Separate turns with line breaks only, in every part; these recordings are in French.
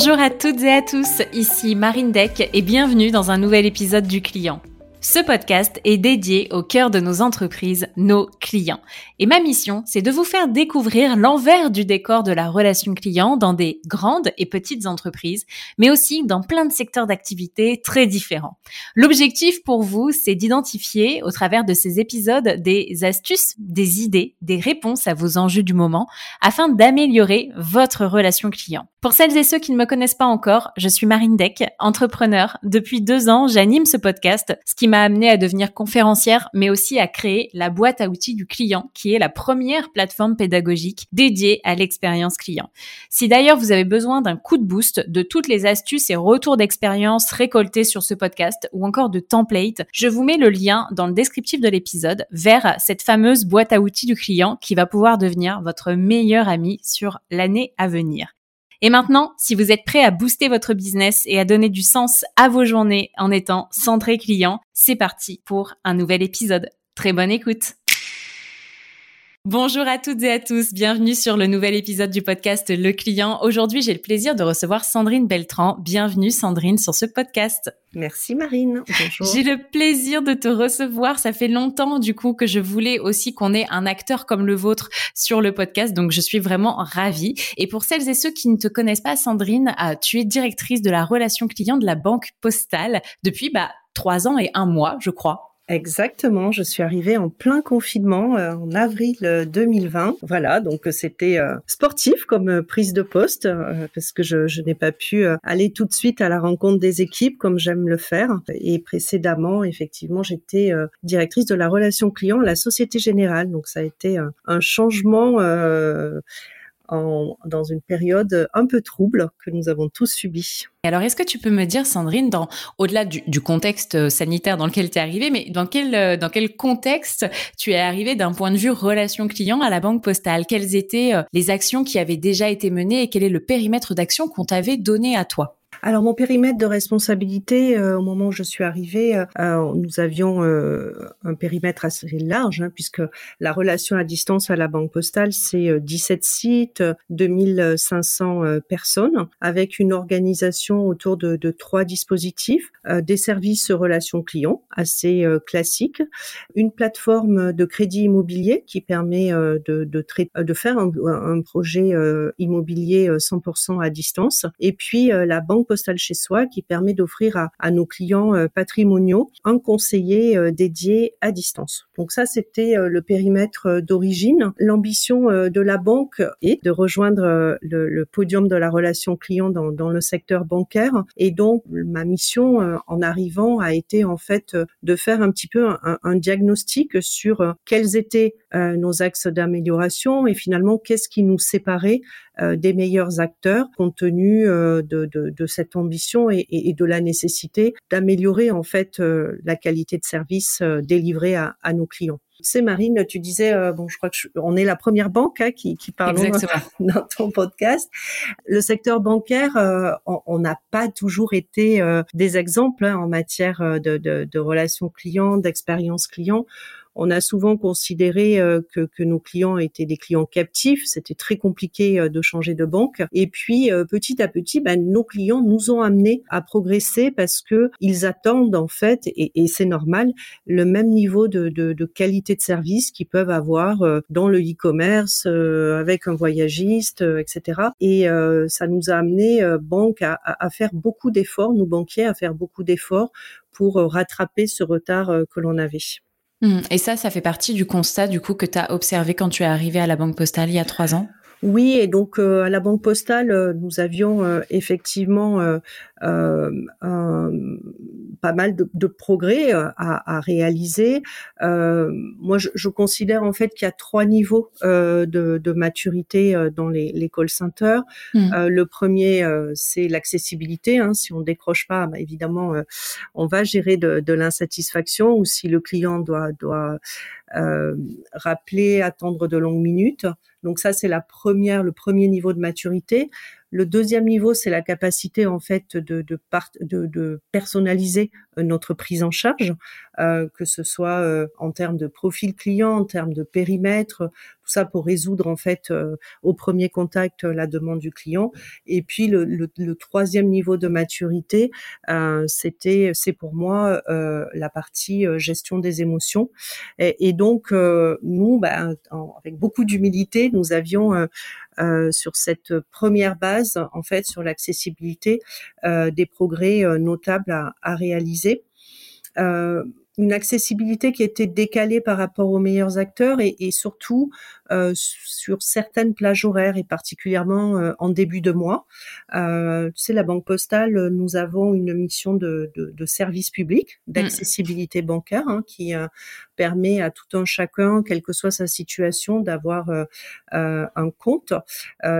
Bonjour à toutes et à tous, ici Marine Deck et bienvenue dans un nouvel épisode du client. Ce podcast est dédié au cœur de nos entreprises, nos clients. Et ma mission, c'est de vous faire découvrir l'envers du décor de la relation client dans des grandes et petites entreprises, mais aussi dans plein de secteurs d'activité très différents. L'objectif pour vous, c'est d'identifier au travers de ces épisodes des astuces, des idées, des réponses à vos enjeux du moment afin d'améliorer votre relation client. Pour celles et ceux qui ne me connaissent pas encore, je suis Marine Deck, entrepreneur. Depuis deux ans, j'anime ce podcast, ce qui m'a amené à devenir conférencière, mais aussi à créer la boîte à outils du client, qui est la première plateforme pédagogique dédiée à l'expérience client. Si d'ailleurs vous avez besoin d'un coup de boost de toutes les astuces et retours d'expérience récoltés sur ce podcast ou encore de templates, je vous mets le lien dans le descriptif de l'épisode vers cette fameuse boîte à outils du client qui va pouvoir devenir votre meilleur ami sur l'année à venir. Et maintenant, si vous êtes prêt à booster votre business et à donner du sens à vos journées en étant centré client, c'est parti pour un nouvel épisode. Très bonne écoute. Bonjour à toutes et à tous, bienvenue sur le nouvel épisode du podcast Le Client. Aujourd'hui, j'ai le plaisir de recevoir Sandrine Beltran. Bienvenue Sandrine sur ce podcast.
Merci Marine. Bonjour.
J'ai le plaisir de te recevoir. Ça fait longtemps du coup que je voulais aussi qu'on ait un acteur comme le vôtre sur le podcast, donc je suis vraiment ravie. Et pour celles et ceux qui ne te connaissent pas, Sandrine, euh, tu es directrice de la relation client de la Banque Postale depuis bah trois ans et un mois, je crois.
Exactement, je suis arrivée en plein confinement euh, en avril 2020. Voilà, donc euh, c'était euh, sportif comme prise de poste parce que je, je n'ai pas pu aller tout de suite à la rencontre des équipes comme j'aime le faire. Et précédemment, effectivement, j'étais directrice de la relation client à la Société Générale. Donc ça a été un changement dans une période un peu trouble que nous avons tous subi.
Alors, est-ce que tu peux me dire, Sandrine, dans, au-delà du, du, contexte euh, sanitaire dans lequel tu es arrivée, mais dans quel, euh, dans quel contexte tu es arrivée d'un point de vue relation client à la banque postale? Quelles étaient euh, les actions qui avaient déjà été menées et quel est le périmètre d'action qu'on t'avait donné à toi?
Alors mon périmètre de responsabilité, euh, au moment où je suis arrivée, euh, euh, nous avions un périmètre assez large, hein, puisque la relation à distance à la Banque Postale, c'est 17 sites, 2500 personnes, avec une organisation autour de, de trois dispositifs, des services relations clients assez classiques, une plateforme de crédit immobilier qui permet de, de, de faire un, un projet immobilier 100% à distance, et puis la Banque postale chez soi qui permet d'offrir à, nos clients euh, patrimoniaux un conseiller euh, dédié à distance. Donc ça, c'était euh, le périmètre d'origine. L'ambition de la banque est de rejoindre le, podium de la relation client dans, le secteur bancaire. Et donc, ma mission en arrivant a été en fait de faire un petit peu un diagnostic sur quels étaient nos axes d'amélioration et finalement qu'est-ce qui nous séparait des meilleurs acteurs compte tenu de, de, de cette ambition et, et, de la nécessité d'améliorer en fait euh, la qualité de service euh, délivré à, à nos clients. C'est Marine, tu disais, euh, bon, je crois que on est la première banque hein, qui, qui parle dans, ton podcast. Le secteur bancaire, on n'a pas toujours été des exemples hein, en matière de, de, de relations clients, d'expérience client on a souvent considéré euh, que, que, nos clients étaient des clients captifs. C'était très compliqué euh, de changer de banque. Et puis euh, petit à petit, ben, nos clients nous ont amenés à progresser parce que ils attendent en fait, et, c'est normal, le même niveau de, de, de qualité de service qu'ils peuvent avoir dans le e-commerce avec un voyagiste, etc. Et ça nous a amené banque à, à faire beaucoup d'efforts, nous banquiers à faire beaucoup d'efforts pour rattraper ce retard que l'on avait.
Mmh. Et ça, ça fait partie du constat du coup que tu observé quand tu es arrivé à la Banque Postale il y a trois ans?
Oui, et donc euh, à la Banque Postale, euh, nous avions euh, effectivement pas mal de, de progrès à, à, réaliser. moi, je, je, considère en fait qu'il y a trois niveaux de, de, maturité dans les, les call centers. Mmh. le premier, c'est l'accessibilité. Hein. Si on décroche pas, bah, évidemment, on va gérer de, de l'insatisfaction ou si le client doit doit rappeler, attendre de longues minutes. Donc ça, c'est la première, le premier niveau de maturité. Le deuxième niveau, c'est la capacité en fait de, de, de, de personnaliser euh, notre prise en charge, euh, que ce soit euh, en termes de profil client, en termes de périmètre, tout ça pour résoudre en fait au premier contact la demande du client. Et puis le, le, troisième niveau de maturité, c'était c'est pour moi la partie gestion des émotions. Et, et donc nous, bah, avec beaucoup d'humilité, nous avions euh, sur cette première base, en fait, sur l'accessibilité, euh, des progrès euh, notables à, à réaliser. Une accessibilité qui était décalée par rapport aux meilleurs acteurs et surtout euh, sur certaines plages horaires et particulièrement euh, en début de mois. Euh, tu sais, la Banque Postale, nous avons une mission de, de, de service public, mmh. d'accessibilité bancaire, hein, qui euh, permet à tout un chacun, quelle que soit sa situation, d'avoir euh, un compte.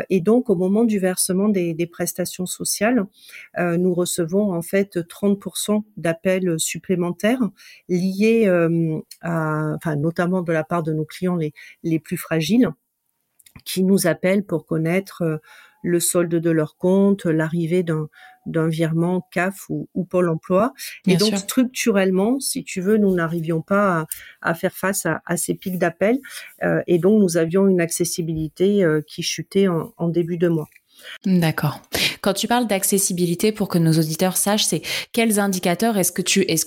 et donc, au moment du versement des, des prestations sociales, nous recevons en fait 30% d'appels supplémentaires liés à, enfin, notamment de la part de nos clients les, les plus fragiles, qui nous appellent pour connaître le solde de leur compte, l'arrivée d'un d'un virement CAF ou, ou Pôle Emploi. et donc structurellement, si tu veux, nous n'arrivions pas à, faire face à, à ces pics d'appels, et donc nous avions une accessibilité qui chutait en, en début de mois.
D'accord. Quand tu parles d'accessibilité, pour que nos auditeurs sachent, c'est quels indicateurs est-ce que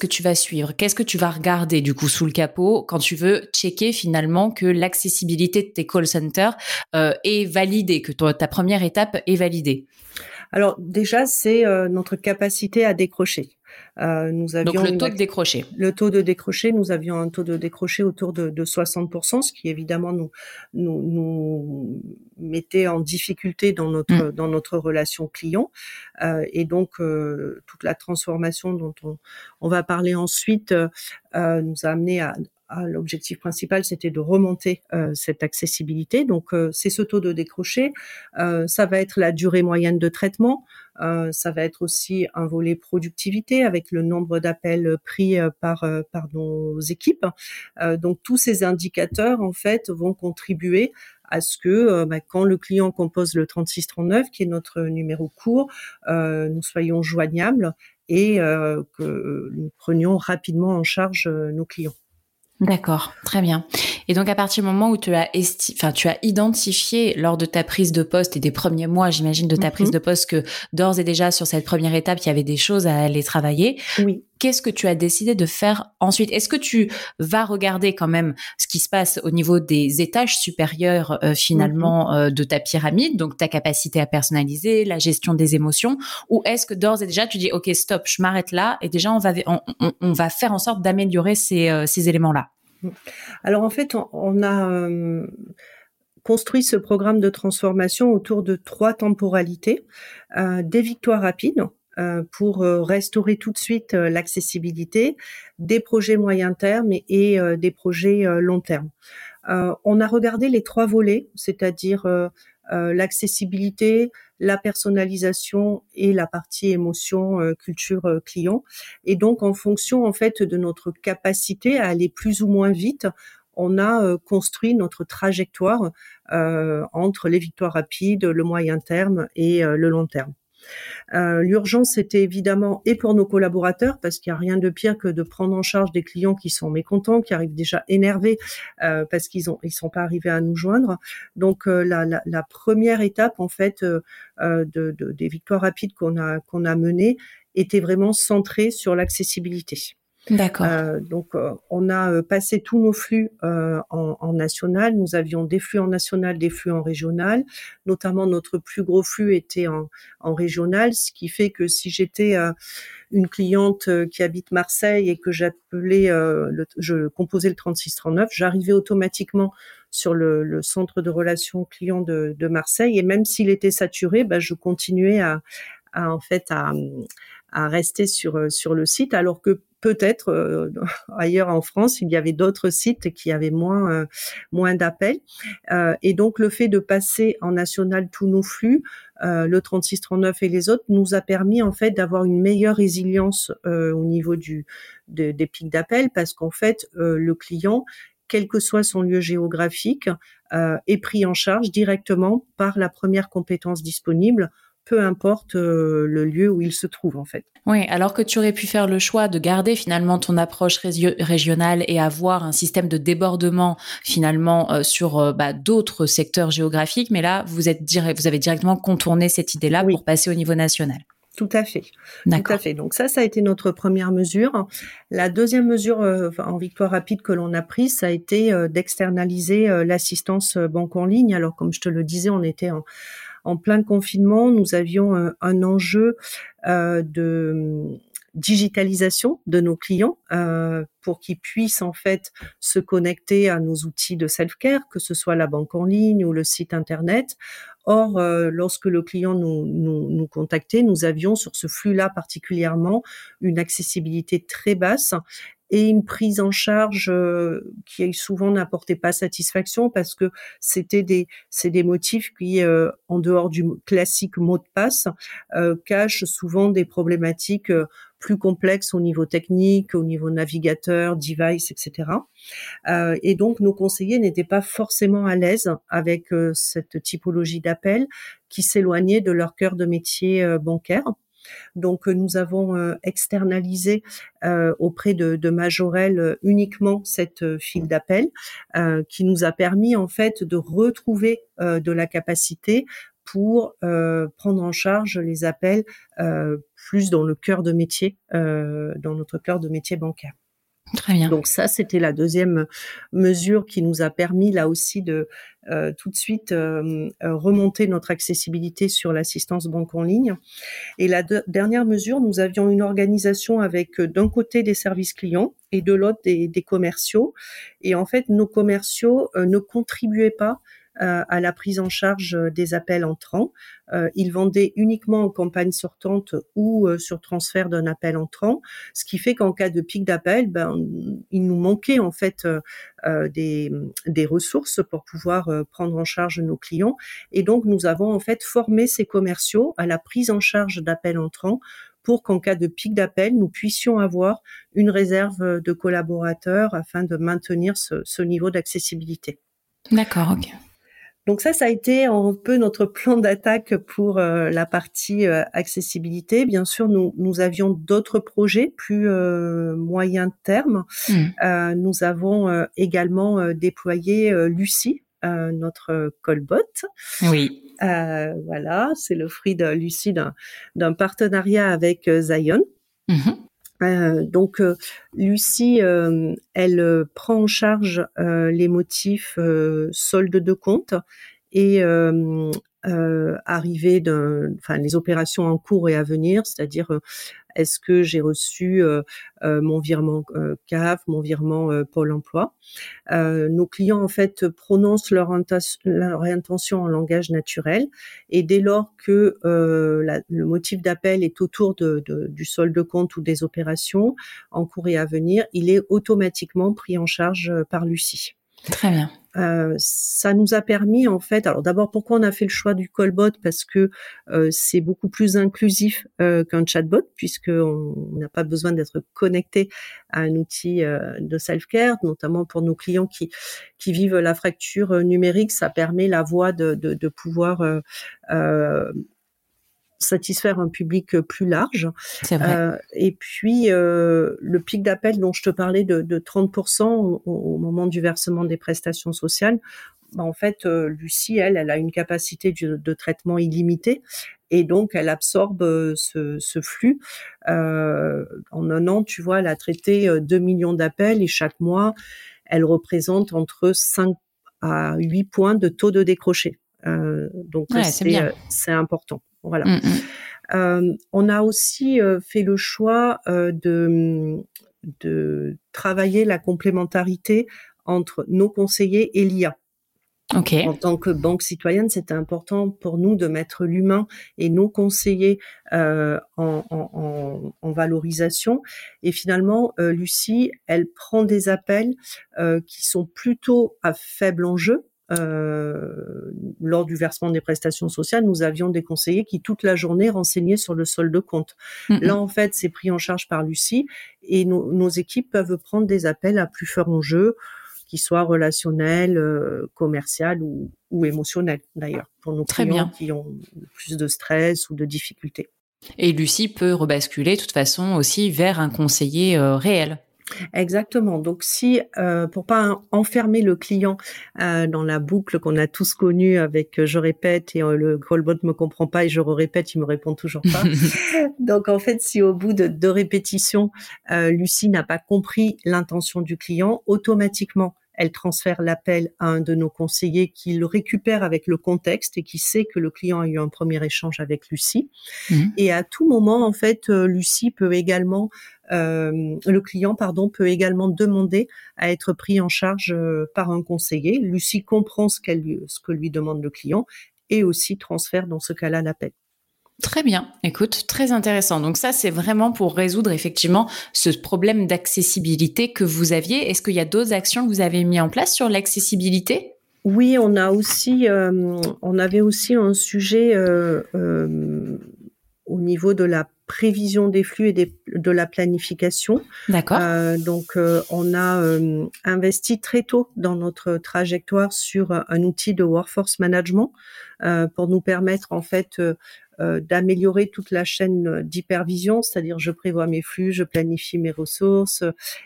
tu vas suivre? Qu'est-ce que tu vas regarder du coup sous le capot quand tu veux checker finalement que l'accessibilité de tes call centers euh, est validée, que ta première étape est validée?
Alors déjà, c'est euh, notre capacité à décrocher.
Euh, nous avions Donc le taux de décroché.
Le taux de décroché, nous avions un taux de décroché autour de, de 60%, ce qui évidemment nous, nous, nous mettait en difficulté dans notre mmh. dans notre relation client. Euh, et donc euh, toute la transformation dont on, on va parler ensuite euh, nous a amené à, l'objectif principal, c'était de remonter euh, cette accessibilité. Donc, euh, c'est ce taux de décroché. Euh, ça va être la durée moyenne de traitement. ça va être aussi un volet productivité avec le nombre d'appels pris par par nos équipes. donc, tous ces indicateurs en fait vont contribuer à ce que bah, quand le client compose le 3639, qui est notre numéro court, nous soyons joignables et que nous prenions rapidement en charge nos clients.
D'accord, très bien. Et donc à partir du moment où tu as enfin tu as identifié lors de ta prise de poste et des premiers mois, j'imagine de ta mm-hmm. prise de poste que d'ores et déjà sur cette première étape, il y avait des choses à aller travailler.
Oui.
Qu'est-ce que tu as décidé de faire ensuite? Est-ce que tu vas regarder quand même ce qui se passe au niveau des étages supérieurs euh, finalement mm-hmm. euh, de ta pyramide, donc ta capacité à personnaliser, la gestion des émotions, ou est-ce que d'ores et déjà tu dis ok stop, je m'arrête là et déjà on va on, on, va faire en sorte d'améliorer ces, euh, ces éléments-là?
Alors en fait, on, a euh, construit ce programme de transformation autour de trois temporalités. Euh, des victoires rapides euh, pour restaurer tout de suite l'accessibilité, des projets moyen terme et, des projets long terme. on a regardé les trois volets, c'est-à-dire l'accessibilité, la personnalisation et la partie émotion, euh, culture euh, client. Et donc, en fonction en fait de notre capacité à aller plus ou moins vite, on a euh, construit notre trajectoire entre les victoires rapides, le moyen terme et le long terme. Euh, L'urgence, c'était évidemment et pour nos collaborateurs, parce qu'il n'y a rien de pire que de prendre en charge des clients qui sont mécontents, qui arrivent déjà énervés euh, parce qu'ils ont ils sont pas arrivés à nous joindre. Donc euh, la, première étape en fait de, de, des victoires rapides qu'on a menées était vraiment centrée sur l'accessibilité.
D'accord.
Euh, donc, euh, on a euh, passé tous nos flux en, national. Nous avions des flux en national, des flux en régional. Notamment, notre plus gros flux était en, régional, ce qui fait que si j'étais une cliente qui habite Marseille et que j'appelais, je composais le 3639, j'arrivais automatiquement sur le, centre de relations clients de, Marseille. Et même s'il était saturé, bah, je continuais à, en fait à, à rester sur sur le site, alors que peut-être euh, ailleurs en France, il y avait d'autres sites qui avaient moins euh, moins d'appels. Euh, et donc le fait de passer en national tous nos flux, le 3639 et les autres, nous a permis en fait d'avoir une meilleure résilience au niveau du des pics d'appels parce qu'en fait le client quel que soit son lieu géographique, est pris en charge directement par la première compétence disponible peu importe le lieu où il se trouve en fait.
Oui, alors que tu aurais pu faire le choix de garder finalement ton approche régionale et avoir un système de débordement finalement sur bah, d'autres secteurs géographiques, mais là vous êtes vous avez directement contourné cette idée-là pour passer au niveau national.
Tout à fait. Tout à fait. Donc ça, ça a été notre première mesure. La deuxième mesure euh, en victoire rapide que l'on a prise, ça a été euh, d'externaliser euh, l'assistance banque en ligne. Alors comme je te le disais, on était en, en plein confinement. Nous avions un enjeu de digitalisation de nos clients euh, pour qu'ils puissent en fait se connecter à nos outils de self-care, que ce soit la banque en ligne ou le site internet. Or, euh, lorsque le client nous, contactait, nous avions sur ce flux-là particulièrement une accessibilité très basse et une prise en charge euh, qui souvent n'apportait pas satisfaction parce que c'était des c'est des motifs qui euh, en dehors du classique mot de passe euh, cachent souvent des problématiques plus complexes au niveau technique, au niveau navigateur, device, etc. et donc nos conseillers n'étaient pas forcément à l'aise avec cette typologie d'appel qui s'éloignait de leur cœur de métier bancaire. Donc euh, nous avons euh, externalisé euh, auprès de, de Majorel uniquement cette file d'appel qui nous a permis en fait de retrouver de la capacité pour prendre en charge les appels plus dans le cœur de métier, dans notre cœur de métier bancaire.
Très bien.
Donc ça, c'était la deuxième mesure qui nous a permis là aussi de euh, tout de suite euh, euh, remonter notre accessibilité sur l'assistance banque en ligne. Et la dernière mesure, nous avions une organisation avec d'un côté des services clients et de l'autre des, des, commerciaux. Et en fait, nos commerciaux ne contribuaient pas euh, à la prise en charge euh, des appels entrants. Euh, ils vendaient uniquement en campagne sortante ou sur transfert d'un appel entrant, ce qui fait qu'en cas de pic d'appel, ben, il nous manquait en fait des, des ressources pour pouvoir prendre en charge nos clients. Et donc, nous avons en fait formé ces commerciaux à la prise en charge d'appels entrants pour qu'en cas de pic d'appel, nous puissions avoir une réserve de collaborateurs afin de maintenir ce, ce niveau d'accessibilité.
D'accord, ok.
Donc ça, ça a été un peu notre plan d'attaque pour euh, la partie euh, accessibilité. Bien sûr, nous, nous avions d'autres projets plus euh, moyen terme. Mmh. nous avons également déployé Lucie, notre colbot.
Oui.
voilà, c'est le fruit de Lucie d'un partenariat avec Zion. Mmh. Euh, donc Lucie, euh, elle prend en charge les motifs solde de compte et euh, arrivée enfin les opérations en cours et à venir, c'est-à-dire est-ce que j'ai reçu euh, mon virement CAF, mon virement Pôle Emploi. nos clients en fait prononcent leur, leur, intention en langage naturel et dès lors que le motif d'appel est autour de, de, du solde de compte ou des opérations en cours et à venir, il est automatiquement pris en charge par Lucie.
Très bien.
Euh, ça nous a permis en fait. Alors d'abord, pourquoi on a fait le choix du callbot? Parce que euh, c'est beaucoup plus inclusif euh, qu'un chatbot, puisque on n'a pas besoin d'être connecté à un outil euh, de self-care, notamment pour nos clients qui qui vivent la fracture numérique. Ça permet la voix de, de, de pouvoir satisfaire un public euh, plus large.
Euh,
et puis euh, le pic d'appel dont je te parlais de, de 30% au, moment du versement des prestations sociales, bah, en fait, Lucie, elle, elle a une capacité de, traitement illimitée et donc elle absorbe ce, ce flux. Euh, en un an, tu vois, elle a traité 2 millions d'appels et chaque mois, elle représente entre 5 à 8 points de taux de décroché. Euh, donc c'est important. Voilà. Mm, mm. Euh, on a aussi euh, fait le choix euh, de, de travailler la complémentarité entre nos conseillers et l'IA.
Okay.
En tant que banque citoyenne, c'était important pour nous de mettre l'humain et nos conseillers euh, en, en, en, valorisation. Et finalement, euh, Lucie, elle prend des appels euh, qui sont plutôt à faible enjeu, euh, lors du versement des prestations sociales, nous avions des conseillers qui toute la journée renseignaient sur le solde de compte. Là, en fait, c'est pris en charge par Lucie et nos, nos équipes peuvent prendre des appels à plus fort enjeu qu'il soit relationnel, commercial ou, ou émotionnel d'ailleurs, pour nos clients qui ont plus de stress ou de difficultés.
Et Lucie peut rebasculer de toute façon aussi vers un conseiller réel.
Exactement. Donc si euh, pour pas enfermer le client euh, dans la boucle qu'on a tous connue avec euh, je répète et euh, le callbot me comprend pas et je répète, il me répond toujours pas. Donc en fait, si au bout de deux répétitions, Lucie n'a pas compris l'intention du client, automatiquement elle transfère l'appel à un de nos conseillers qui le récupère avec le contexte et qui sait que le client a eu un premier échange avec Lucie. Mmh. Et à tout moment, en fait, Lucie peut également euh, le client pardon peut également demander à être pris en charge euh, par un conseiller. Lucie comprend ce, qu'elle, ce que lui demande le client et aussi transfère dans ce cas-là l'appel.
Très bien. Écoute, très intéressant. Donc ça, c'est vraiment pour résoudre effectivement ce problème d'accessibilité que vous aviez. Est-ce qu'il y a d'autres actions que vous avez mis en place sur l'accessibilité?
Oui, on a aussi, euh, on avait aussi un sujet au niveau de la prévision des flux et de la planification.
D'accord. Euh,
donc, euh, on a euh, investi très tôt dans notre trajectoire sur un outil de workforce management pour nous permettre en fait d'améliorer toute la chaîne d'hypervision, c'est-à-dire je prévois mes flux, je planifie mes ressources,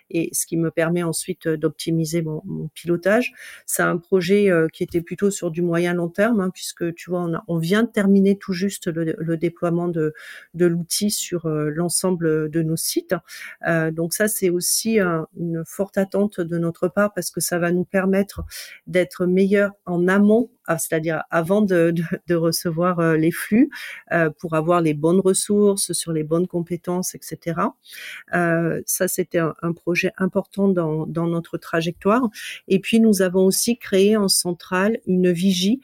et ce qui me permet ensuite d'optimiser mon, pilotage. C'est un projet qui était plutôt sur du moyen long terme, hein, puisque tu vois, on, vient de terminer tout juste le, déploiement de, de l'outil sur euh, l'ensemble de nos sites. donc ça, c'est aussi une forte attente de notre part parce que ça va nous permettre d'être meilleurs en amont c'est-à-dire avant de, recevoir euh, les flux, euh, pour avoir les bonnes ressources sur les bonnes compétences, etc. Euh, ça, c'était un, projet important dans, notre trajectoire. Et puis, nous avons aussi créé en centrale une vigie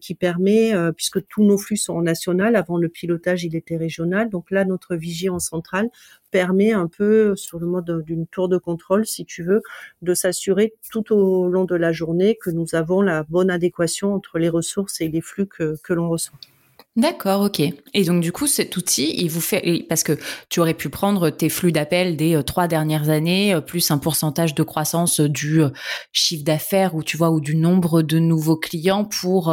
qui permet, puisque tous nos flux sont en national, avant le pilotage, il était régional. Donc là, notre vigie en centrale permet un peu, sur le mode d'une tour de contrôle, si tu veux, de s'assurer tout au long de la journée que nous avons la bonne adéquation entre les ressources et les flux que, l'on reçoit.
D'accord, ok. Et donc du coup, cet outil, il vous fait parce que tu aurais pu prendre tes flux d'appels des euh, trois dernières années euh, plus un pourcentage de croissance du euh, chiffre d'affaires ou tu vois ou du nombre de nouveaux clients pour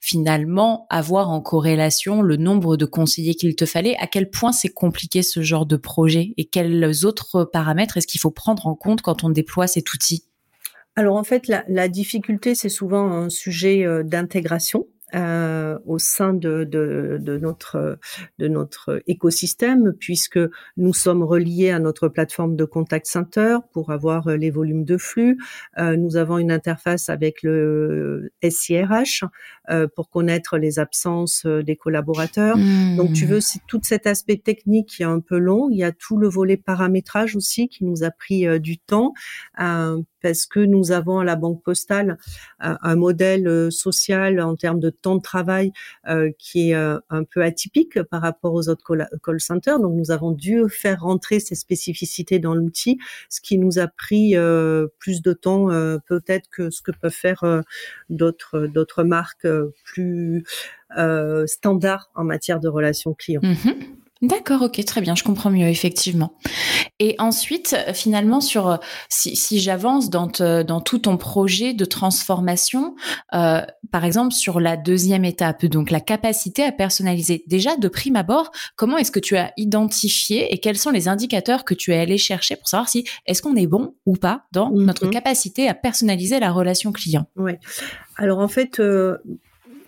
finalement avoir en corrélation le nombre de conseillers qu'il te fallait. À quel point c'est compliqué ce genre de projet? Et quels autres paramètres est-ce qu'il faut prendre en compte quand on déploie cet outil?
Alors en fait, la, la difficulté, c'est souvent un sujet d'intégration. Euh, au sein de, de, de, notre de notre écosystème puisque nous sommes reliés à notre plateforme de contact center pour avoir euh, les volumes de flux. Euh, nous avons une interface avec le SIRH euh, pour connaître les absences euh, des collaborateurs. Donc tu veux, c'est tout cet aspect technique qui est un peu long. Il y a tout le volet paramétrage aussi qui nous a pris du temps parce que nous avons à la Banque Postale un modèle social en termes de temps de travail euh, qui est euh, un peu atypique par rapport aux autres call, centers. Donc nous avons dû faire rentrer ces spécificités dans l'outil, ce qui nous a pris euh, plus de temps peut-être que ce que peuvent faire d'autres d'autres marques plus standards en matière de relations clients.
Mm-hmm. D'accord, ok, très bien, je comprends mieux, effectivement. Et ensuite, finalement, sur si, si j'avance dans, dans tout ton projet de transformation, euh, par exemple sur la deuxième étape, donc la capacité à personnaliser. Déjà, de prime abord, comment est-ce que tu as identifié et quels sont les indicateurs que tu es allé chercher pour savoir si est-ce qu'on est bon ou pas dans notre mhm. capacité à personnaliser la relation client?
Oui. Alors en fait, euh,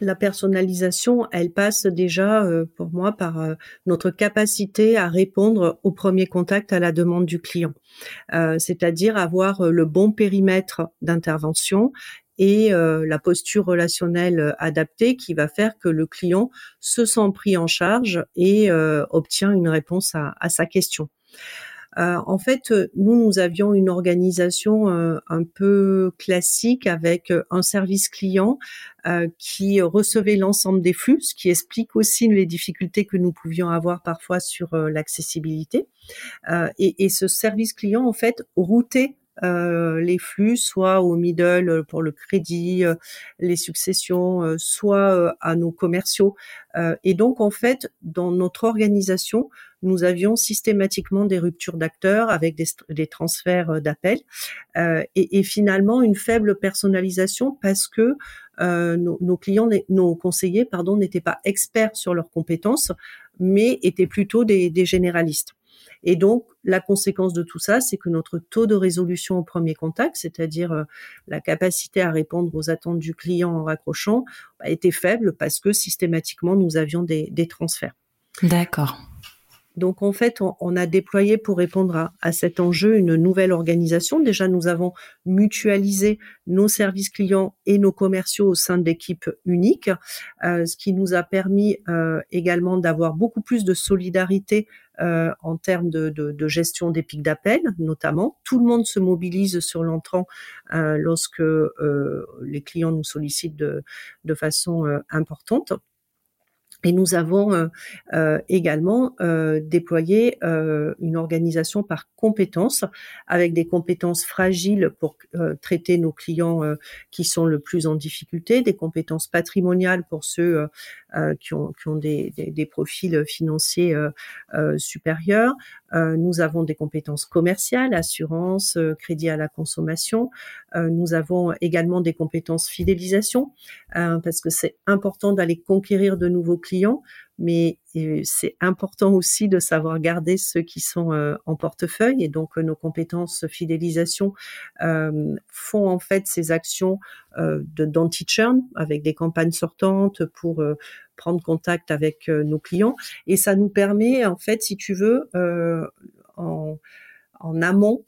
la personnalisation, elle passe déjà euh, pour moi par euh, notre capacité à répondre au premier contact à la demande du client, euh, c'est-à-dire avoir le bon périmètre d'intervention et la posture relationnelle adaptée qui va faire que le client se sent pris en charge et obtient une réponse à sa question. Euh, en fait, euh, nous, nous avions une organisation euh, un peu classique avec un service client qui recevait l'ensemble des flux, ce qui explique aussi les difficultés que nous pouvions avoir parfois sur l'accessibilité. Et, et, ce service client, en fait, routait les flux, soit au middle pour le crédit, les successions, soit à nos commerciaux. et donc en fait, dans notre organisation, nous avions systématiquement des ruptures d'acteurs avec des, transferts d'appels et, et, finalement une faible personnalisation parce que euh, nos, clients, nos conseillers, pardon, n'étaient pas experts sur leurs compétences, mais étaient plutôt des, généralistes. Et donc, la conséquence de tout ça, c'est que notre taux de résolution au premier contact, c'est-à-dire euh, la capacité à répondre aux attentes du client en raccrochant, était faible parce que systématiquement, nous avions des transferts.
D'accord.
Donc en fait, on, a déployé pour répondre à, cet enjeu une nouvelle organisation. Déjà, nous avons mutualisé nos services clients et nos commerciaux au sein de l'équipe unique, euh, ce qui nous a permis euh, également d'avoir beaucoup plus de solidarité euh, en termes de, gestion des pics d'appel, notamment. Tout le monde se mobilise sur l'entrant lorsque les clients nous sollicitent de façon importante. Et nous avons euh, euh, également euh, déployé une organisation par compétences, avec des compétences fragiles pour traiter nos clients qui sont le plus en difficulté, des compétences patrimoniales pour ceux qui ont, qui ont des, des, des profils financiers supérieurs. Nous avons des compétences commerciales, assurance, crédit à la consommation. nous avons également des compétences fidélisation, parce que c'est important d'aller conquérir de nouveaux clients, mais euh, c'est important aussi de savoir garder ceux qui sont euh, en portefeuille. Et donc euh, nos compétences fidélisation font en fait ces actions d'anti-churn avec des campagnes sortantes pour prendre contact avec nos clients. Et ça nous permet en fait si tu veux en, en amont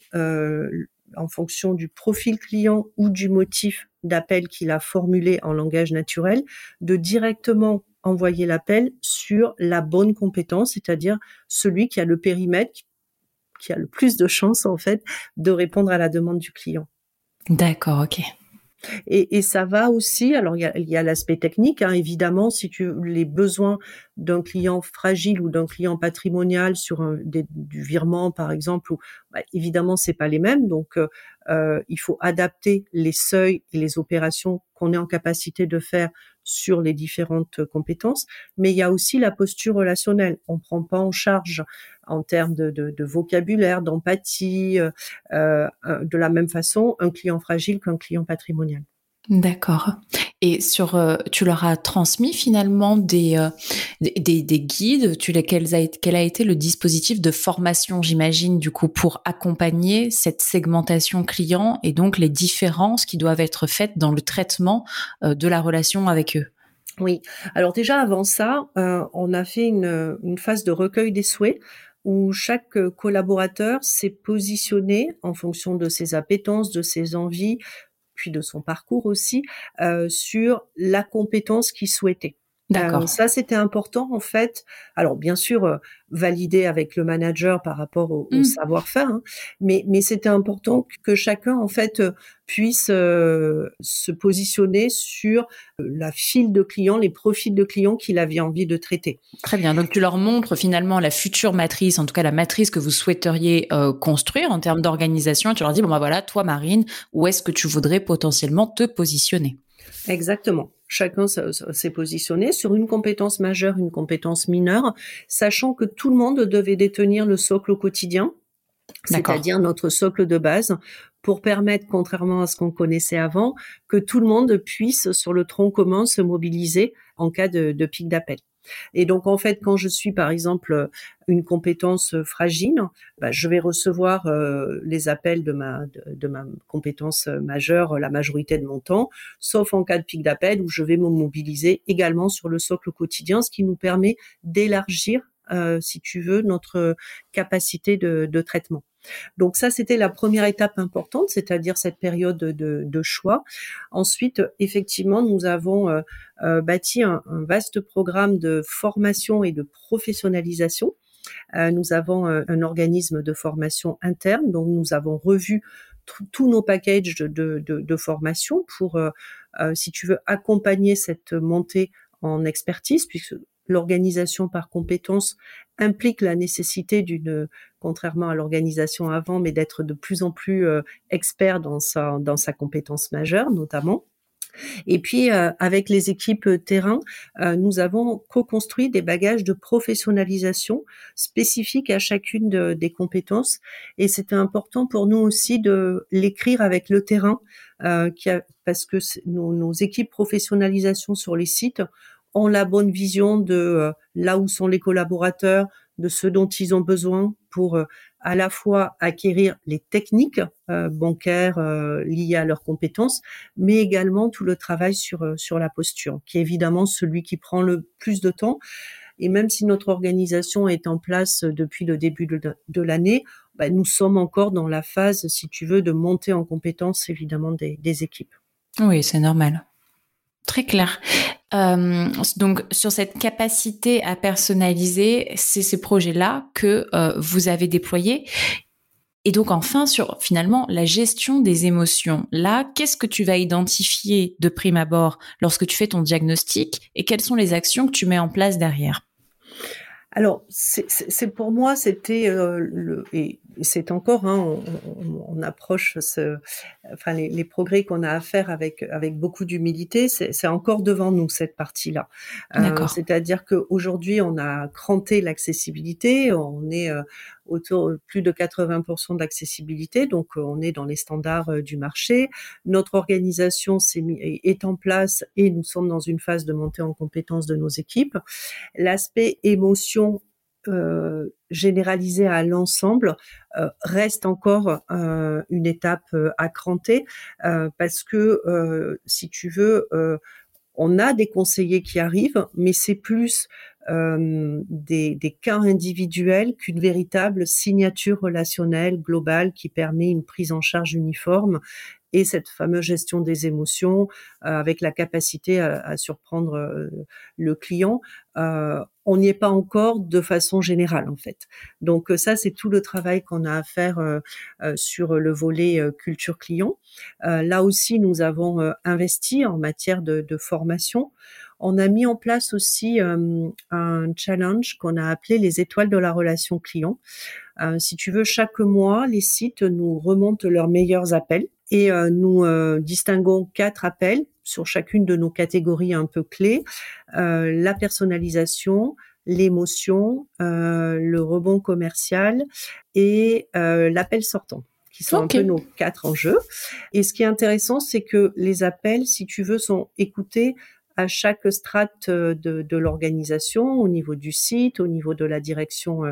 en fonction du profil client ou du motif d'appel qu'il a formulé en langage naturel, de directement envoyer l'appel sur la bonne compétence, c'est-à-dire celui qui a le périmètre, qui a le plus de chances en fait de répondre à la demande du client.
D'accord, ok.
Et, ça va aussi. Alors il y a, l'aspect technique, hein, évidemment, si tu les besoins d'un client fragile ou d'un client patrimonial sur un, du virement par exemple, ou, bah, évidemment c'est pas les mêmes. Donc euh, euh, il faut adapter les seuils et les opérations qu'on est en capacité de faire sur les différentes compétences, mais il y a aussi la posture relationnelle. On prend pas en charge en termes de, vocabulaire, d'empathie, euh, euh, de la même façon un client fragile qu'un client patrimonial.
D'accord. Et sur, euh, tu leur as transmis finalement des, des, guides. Tu quel a, quel a été le dispositif de formation, j'imagine, du coup, pour accompagner cette segmentation client et donc les différences qui doivent être faites dans le traitement de la relation avec eux?
Oui. Alors déjà avant ça, on a fait une, une phase de recueil des souhaits où chaque euh, collaborateur s'est positionné en fonction de ses appétences, de ses envies, puis de son parcours aussi, euh, sur la compétence qu'il souhaitait. D'accord. Euh, ça, c'était important en fait. Alors bien sûr, euh, valider avec le manager par rapport au, mmh. savoir-faire, hein, mais mais c'était important que chacun en fait euh, puisse se positionner sur la file de clients, les profils de clients qu'il avait envie de traiter.
Très bien. Donc tu leur montres finalement la future matrice, en tout cas la matrice que vous souhaiteriez construire en termes d'organisation. Tu leur dis bon bah voilà, toi Marine, où est-ce que tu voudrais potentiellement te positionner?
Exactement chacun s'est positionné sur une compétence majeure, une compétence mineure, sachant que tout le monde devait détenir le socle au quotidien, c'est-à-dire notre socle de base, pour permettre, contrairement à ce qu'on connaissait avant, que tout le monde puisse, sur le tronc commun, se mobiliser en cas de, de pic d'appel. Et donc en fait, quand je suis par exemple une compétence fragile, bah, je vais recevoir euh, les appels de ma de, ma compétence majeure la majorité de mon temps, sauf en cas de pic d'appel où je vais me mobiliser également sur le socle quotidien, ce qui nous permet d'élargir, euh, si tu veux, notre capacité de traitement. Donc ça, c'était la première étape importante, c'est-à-dire cette période de, choix. Ensuite, effectivement, nous avons euh, euh, bâti un, vaste programme de formation et de professionnalisation. Euh, nous avons un organisme de formation interne, donc nous avons revu tous nos packages de, formation pour, si tu veux, accompagner cette montée en expertise, puisque l'organisation par compétences implique la nécessité d'une, contrairement à l'organisation avant, mais d'être de plus en plus euh, expert dans sa, dans sa compétence majeure, notamment. Et puis, euh, avec les équipes terrain, euh, nous avons co-construit des bagages de professionnalisation spécifiques à chacune des compétences. Et c'était important pour nous aussi de l'écrire avec le terrain, parce que nos, équipes professionnalisation sur les sites ont la bonne vision de là où sont les collaborateurs, de ce dont ils ont besoin pour à la fois acquérir les techniques euh, bancaires euh, liées à leurs compétences, mais également tout le travail sur euh, sur la posture, qui est évidemment celui qui prend le plus de temps. Et même si notre organisation est en place depuis le début de, l'année, bah, nous sommes encore dans la phase, si tu veux, de monter en compétences évidemment des, des équipes.
Oui, c'est normal. Très clair. Euh, donc sur cette capacité à personnaliser, c'est ces projets-là que euh, vous avez déployés. Et donc enfin sur finalement la gestion des émotions. Là, qu'est-ce que tu vas identifier de prime abord lorsque tu fais ton diagnostic et quelles sont les actions que tu mets en place derrière?
Alors, c'est pour moi, c'était euh, le et c'est encore, hein, on, on, approche ce, enfin les, les progrès qu'on a à faire avec avec beaucoup d'humilité, c'est encore devant nous cette partie-là. Euh, C'est-à-dire qu'aujourd'hui, on a cranté l'accessibilité, on est euh, autour plus de 80% d'accessibilité, donc euh, on est dans les standards euh, du marché. Notre organisation est, est en place et nous sommes dans une phase de montée en compétence de nos équipes. L'aspect émotion euh, généralisé à l'ensemble euh, reste encore euh, une étape à cranter parce que si tu veux on a des conseillers qui arrivent, mais c'est plus des, cas individuels qu'une véritable signature relationnelle globale qui permet une prise en charge uniforme et cette fameuse gestion des émotions euh, avec la capacité à, à surprendre euh, le client. Euh, on n'y est pas encore de façon générale en fait. Donc ça c'est tout le travail qu'on a à faire sur le volet culture client. là aussi nous avons investi en matière de, de formation. On a mis en place aussi un challenge qu'on a appelé les étoiles de la relation client. si tu veux, chaque mois, les sites nous remontent leurs meilleurs appels et euh, nous euh, distinguons quatre appels sur chacune de nos catégories un peu clés euh, la personnalisation, l'émotion, le rebond commercial et l'appel sortant qui sont un peu nos quatre enjeux. Et ce qui est intéressant, c'est que les appels, si tu veux, sont écoutés à chaque strate de, de l'organisation, au niveau du site, au niveau de la direction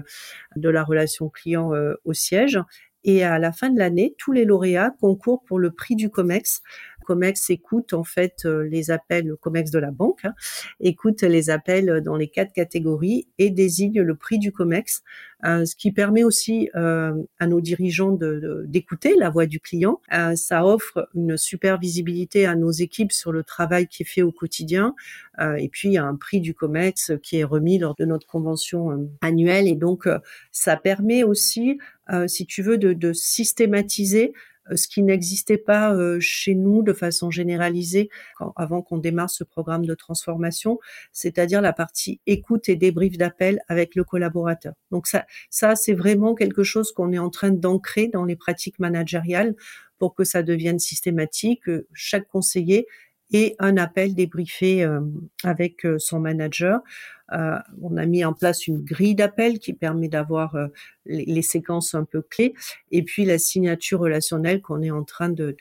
de la relation client au siège. Et à la fin de l'année, tous les lauréats concourent pour le prix du COMEX. COMEX écoute en fait euh, les appels, le COMEX de la banque, hein, écoute les appels dans les quatre catégories et désigne le prix du COMEX, euh, ce qui permet aussi euh, à nos dirigeants d'écouter la voix du client. ça offre une super visibilité à nos équipes sur le travail qui est fait au quotidien. et puis, il y a un prix du COMEX qui est remis lors de notre convention annuelle. Et donc, ça permet aussi si tu veux, de, systématiser ce qui n'existait pas euh, chez nous de façon généralisée avant qu'on démarre ce programme de transformation, c'est-à-dire la partie écoute et débrief d'appel avec le collaborateur. Donc ça, ça c'est vraiment quelque chose qu'on est en train d'ancrer dans les pratiques managériales pour que ça devienne systématique. Chaque conseiller ait un appel débriefé avec son manager. Euh, on a mis en place une grille d'appel qui permet d'avoir euh, les, séquences un peu clés et puis la signature relationnelle qu'on est en train de,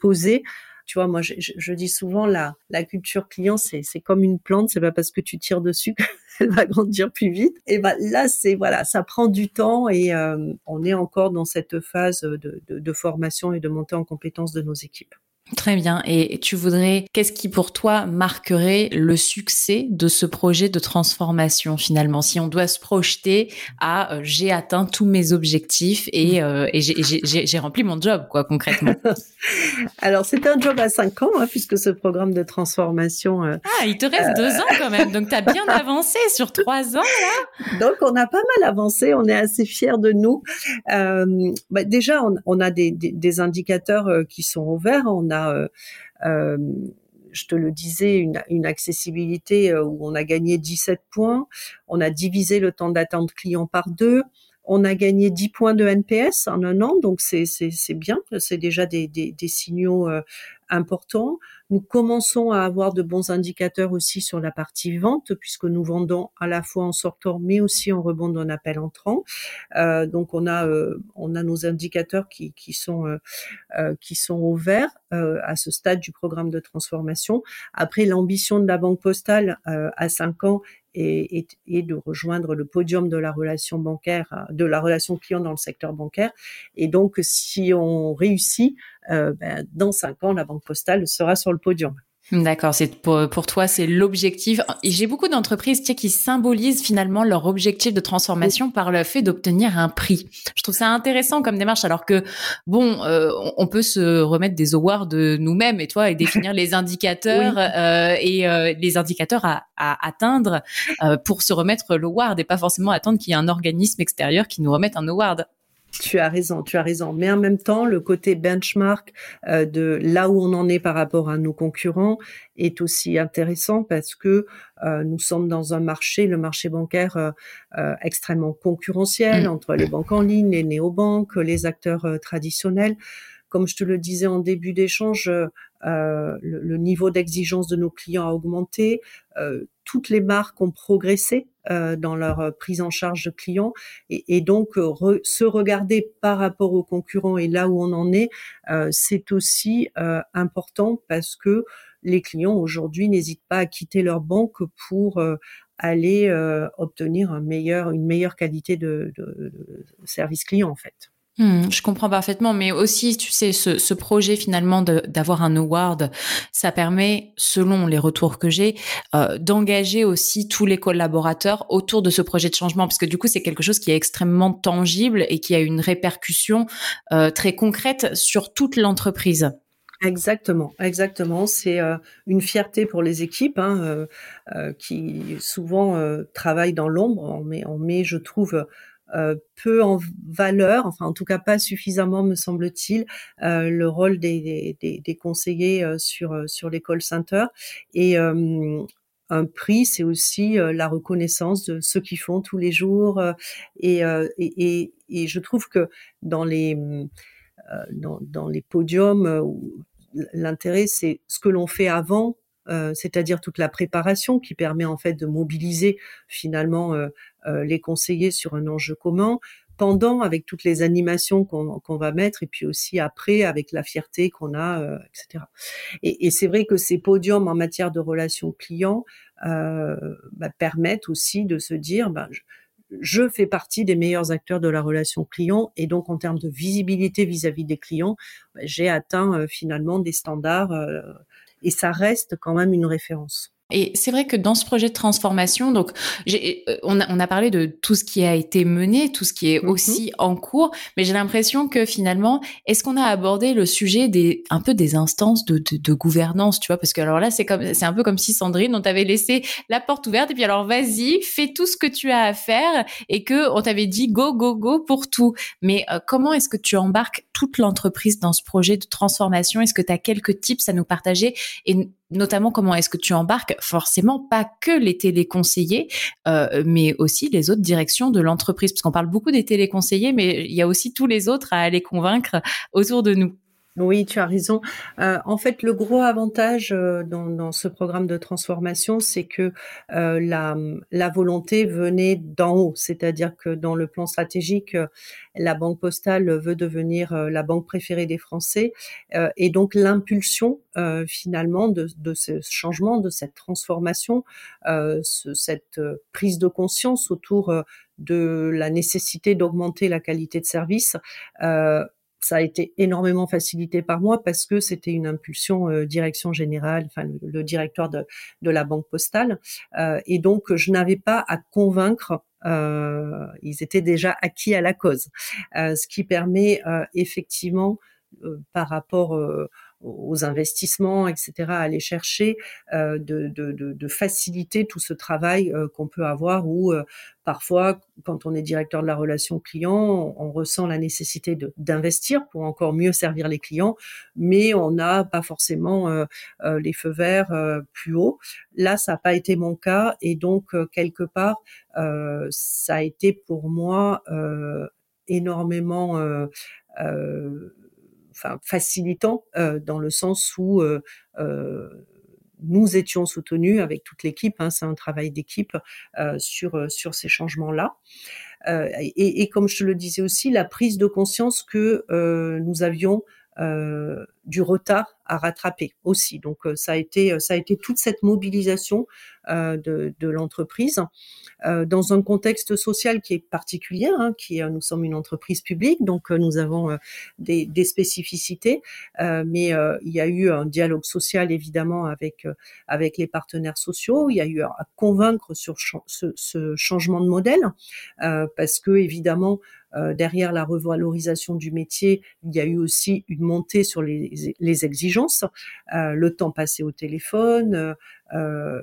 poser. Tu vois, moi, je, dis souvent la, la culture client, c'est, comme une plante. C'est pas parce que tu tires dessus qu'elle va grandir plus vite. Et ben là, c'est voilà, ça prend du temps et euh, on est encore dans cette phase de formation et de montée en compétence de nos équipes.
Très bien. Et tu voudrais, qu'est-ce qui pour toi marquerait le succès de ce projet de transformation finalement? Si on doit se projeter à euh, j'ai atteint tous mes objectifs et, mm. euh, et j'ai rempli mon job, quoi, concrètement.
Alors, c'est un job à cinq ans, hein, puisque ce programme de transformation.
Euh, ah, il te reste deux ans quand même. Donc, tu as bien avancé sur trois ans, là.
Donc, on a pas mal avancé. On est assez fiers de nous. Bah, déjà, on, on a des, des, des, indicateurs qui sont ouverts. On a euh, euh, je te le disais, une, accessibilité où on a gagné 17 points, on a divisé le temps d'attente client par deux, on a gagné 10 points de NPS en un an, donc c'est bien, c'est déjà des, signaux euh, importants. Nous commençons à avoir de bons indicateurs aussi sur la partie vente, puisque nous vendons à la fois en sortant, mais aussi en rebond d'un appel entrant. Euh, donc on a euh, on a nos indicateurs qui, qui sont euh, qui sont au vert à ce stade du programme de transformation. Après l'ambition de la banque postale à 5 ans et, et, de rejoindre le podium de la relation bancaire, euh, de la relation client dans le secteur bancaire. Et donc, si on réussit, euh, ben, dans cinq ans, la Banque Postale sera sur le podium.
D'accord, c'est pour, pour, toi, c'est l'objectif. J'ai beaucoup d'entreprises qui symbolisent finalement leur objectif de transformation par le fait d'obtenir un prix. Je trouve ça intéressant comme démarche, alors que bon, euh, on peut se remettre des awards de nous-mêmes et toi et définir les indicateurs euh, et euh, les indicateurs à, à atteindre euh, pour se remettre l'award et pas forcément attendre qu'il y ait un organisme extérieur qui nous remette un award.
Tu as raison, tu as raison. Mais en même temps, le côté benchmark euh, de là où on en est par rapport à nos concurrents est aussi intéressant parce que euh, nous sommes dans un marché, le marché bancaire euh, extrêmement concurrentiel mm. entre les banques en ligne, les néobanques, les acteurs traditionnels. Comme je te le disais en début d'échange, le, le, niveau d'exigence de nos clients a augmenté. toutes les marques ont progressé euh, dans leur euh, prise en charge de clients et, donc euh, se regarder par rapport aux concurrents et là où on en est, c'est aussi important parce que les clients aujourd'hui n'hésitent pas à quitter leur banque pour aller obtenir un meilleur, une meilleure qualité de, de service client en fait.
Hmm, je comprends parfaitement, mais aussi, tu sais, ce, projet finalement d'avoir un award, ça permet, selon les retours que j'ai, euh, d'engager aussi tous les collaborateurs autour de ce projet de changement, parce que du coup, c'est quelque chose qui est extrêmement tangible et qui a une répercussion euh, très concrète sur toute l'entreprise.
Exactement, exactement. C'est euh, une fierté pour les équipes hein, qui souvent travaillent dans l'ombre. On on met, je trouve, peu en valeur, enfin en tout cas pas suffisamment me semble-t-il, euh, le rôle des, des, des conseillers euh, sur sur l'école Center et un prix, c'est aussi la reconnaissance de ceux qui font tous les jours. Et, et, et, je trouve que dans les, dans, dans les podiums, l'intérêt, c'est ce que l'on fait avant euh, c'est-à-dire toute la préparation qui permet en fait de mobiliser finalement euh, euh, les conseillers sur un enjeu commun, pendant avec toutes les animations qu'on va mettre et puis aussi après avec la fierté qu'on a, etc. Et, c'est vrai que ces podiums en matière de relations clients bah, permettent aussi de se dire, bah, je, fais partie des meilleurs acteurs de la relation client et donc en termes de visibilité vis-à-vis des clients, bah, j'ai atteint finalement des standards et ça reste quand même une référence.
Et c'est vrai que dans ce projet de transformation, donc euh, on, a, on a parlé de tout ce qui a été mené, tout ce qui est mhm. aussi en cours, mais j'ai l'impression que finalement, est-ce qu'on a abordé le sujet des un peu des instances de, de, de gouvernance, tu vois? Parce que alors là, c'est comme c'est un peu comme si Sandrine, on t'avait laissé la porte ouverte et puis alors vas-y, fais tout ce que tu as à faire et que on t'avait dit go go go pour tout. Mais euh, comment est-ce que tu embarques toute l'entreprise dans ce projet de transformation? Est-ce que tu as quelques tips à nous partager? Et notamment comment est-ce que tu embarques? Forcément pas que les téléconseillers, euh, mais aussi les autres directions de l'entreprise, parce qu'on parle beaucoup des téléconseillers, mais il y a aussi tous les autres à aller convaincre autour de nous.
Oui, tu as raison. Euh, en fait, le gros avantage euh, dans, ce programme de transformation, c'est que euh, la, la, volonté venait d'en haut, c'est-à-dire que dans le plan stratégique, euh, la Banque postale veut devenir euh, la banque préférée des Français, et donc l'impulsion finalement de, de, ce changement, de cette transformation, ce, cette prise de conscience autour de la nécessité d'augmenter la qualité de service ça a été énormément facilité par moi parce que c'était une impulsion euh, direction générale, enfin le, directeur de, de, la banque postale, euh, et donc je n'avais pas à convaincre. Euh, ils étaient déjà acquis à la cause, euh, ce qui permet effectivement par rapport aux investissements, etc., à aller chercher, de, de, de, faciliter tout ce travail qu'on peut avoir où parfois, quand on est directeur de la relation client, on, ressent la nécessité d'investir pour encore mieux servir les clients, mais on n'a pas forcément les feux verts plus haut. Là, ça n'a pas été mon cas et donc quelque part, ça a été pour moi énormément facilitant dans le sens où nous étions soutenus avec toute l'équipe, hein, c'est un travail d'équipe sur sur ces changements-là. et, et, comme je le disais aussi, la prise de conscience que nous avions euh, du retard à rattraper aussi. Donc euh, ça a été ça a été toute cette mobilisation euh, de, de l'entreprise dans un contexte social qui est particulier, hein, qui nous sommes une entreprise publique, donc nous avons des, des, spécificités, mais il y a eu un dialogue social évidemment avec avec les partenaires sociaux. Il y a eu à convaincre sur ce, ce changement de modèle parce que évidemment euh, derrière la revalorisation du métier, il y a eu aussi une montée sur les, les exigences, euh, le temps passé au téléphone. Euh,